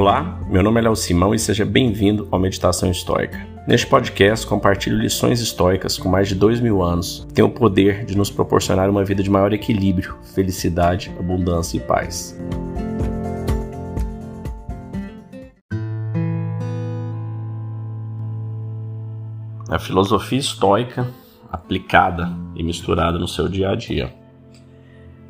Olá, meu nome é Léo Simão e seja bem-vindo ao Meditação Histórica. Neste podcast, compartilho lições históricas com mais de dois mil anos que têm o poder de nos proporcionar uma vida de maior equilíbrio, felicidade, abundância e paz. A filosofia estoica aplicada e misturada no seu dia a dia.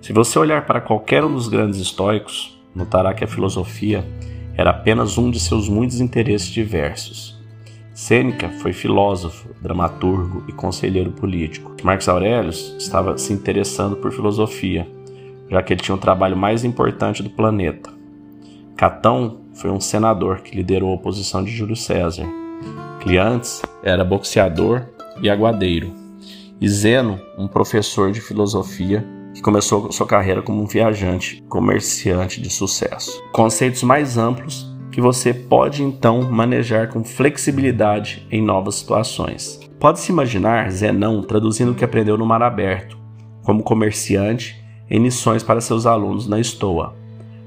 Se você olhar para qualquer um dos grandes estoicos, notará que a filosofia era apenas um de seus muitos interesses diversos. Sêneca foi filósofo, dramaturgo e conselheiro político. Marcos Aurelius estava se interessando por filosofia, já que ele tinha o trabalho mais importante do planeta. Catão foi um senador que liderou a oposição de Júlio César. Cleantes era boxeador e aguadeiro. E Zeno, um professor de filosofia que começou sua carreira como um viajante, comerciante de sucesso. Conceitos mais amplos que você pode então manejar com flexibilidade em novas situações. Pode-se imaginar Zenão traduzindo o que aprendeu no mar aberto, como comerciante, em lições para seus alunos na Estoa.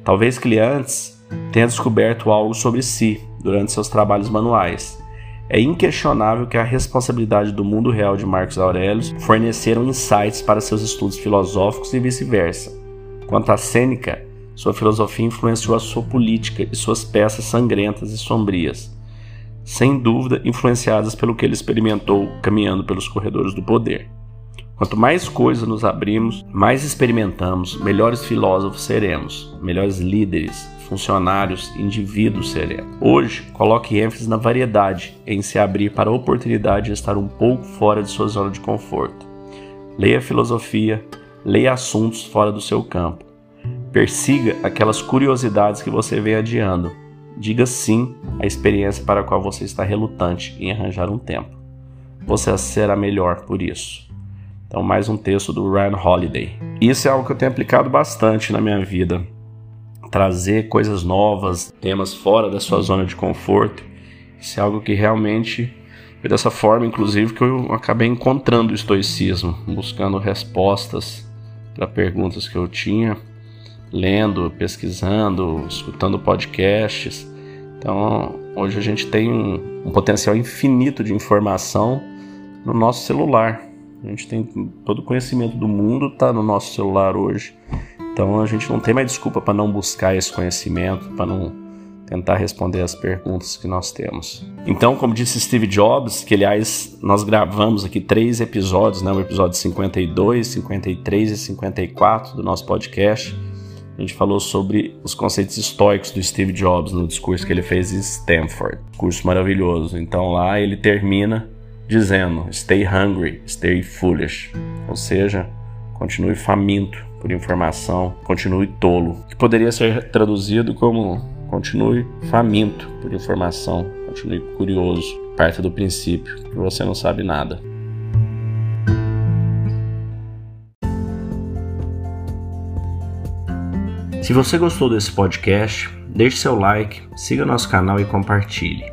Talvez Cliantes tenha descoberto algo sobre si durante seus trabalhos manuais é inquestionável que a responsabilidade do mundo real de Marcos Aurelius forneceram insights para seus estudos filosóficos e vice-versa. Quanto a Sêneca, sua filosofia influenciou a sua política e suas peças sangrentas e sombrias, sem dúvida influenciadas pelo que ele experimentou caminhando pelos corredores do poder. Quanto mais coisas nos abrimos, mais experimentamos, melhores filósofos seremos, melhores líderes, funcionários, indivíduos seremos. Hoje, coloque ênfase na variedade, em se abrir para a oportunidade de estar um pouco fora de sua zona de conforto. Leia filosofia, leia assuntos fora do seu campo. Persiga aquelas curiosidades que você vem adiando. Diga sim à experiência para a qual você está relutante em arranjar um tempo. Você será melhor por isso. Então, mais um texto do Ryan Holiday. Isso é algo que eu tenho aplicado bastante na minha vida trazer coisas novas, temas fora da sua zona de conforto. Isso é algo que realmente foi dessa forma, inclusive, que eu acabei encontrando o estoicismo, buscando respostas para perguntas que eu tinha, lendo, pesquisando, escutando podcasts. Então, hoje a gente tem um, um potencial infinito de informação no nosso celular. A gente tem todo o conhecimento do mundo está no nosso celular hoje. Então a gente não tem mais desculpa para não buscar esse conhecimento, para não tentar responder as perguntas que nós temos. Então, como disse Steve Jobs, que aliás nós gravamos aqui três episódios, né, o episódio 52, 53 e 54 do nosso podcast. A gente falou sobre os conceitos estoicos do Steve Jobs no discurso que ele fez em Stanford. Curso maravilhoso. Então lá ele termina dizendo: Stay hungry, stay foolish. Ou seja, continue faminto por informação, continue tolo, que poderia ser traduzido como continue faminto por informação, continue curioso, parte do princípio que você não sabe nada. Se você gostou desse podcast, deixe seu like, siga nosso canal e compartilhe.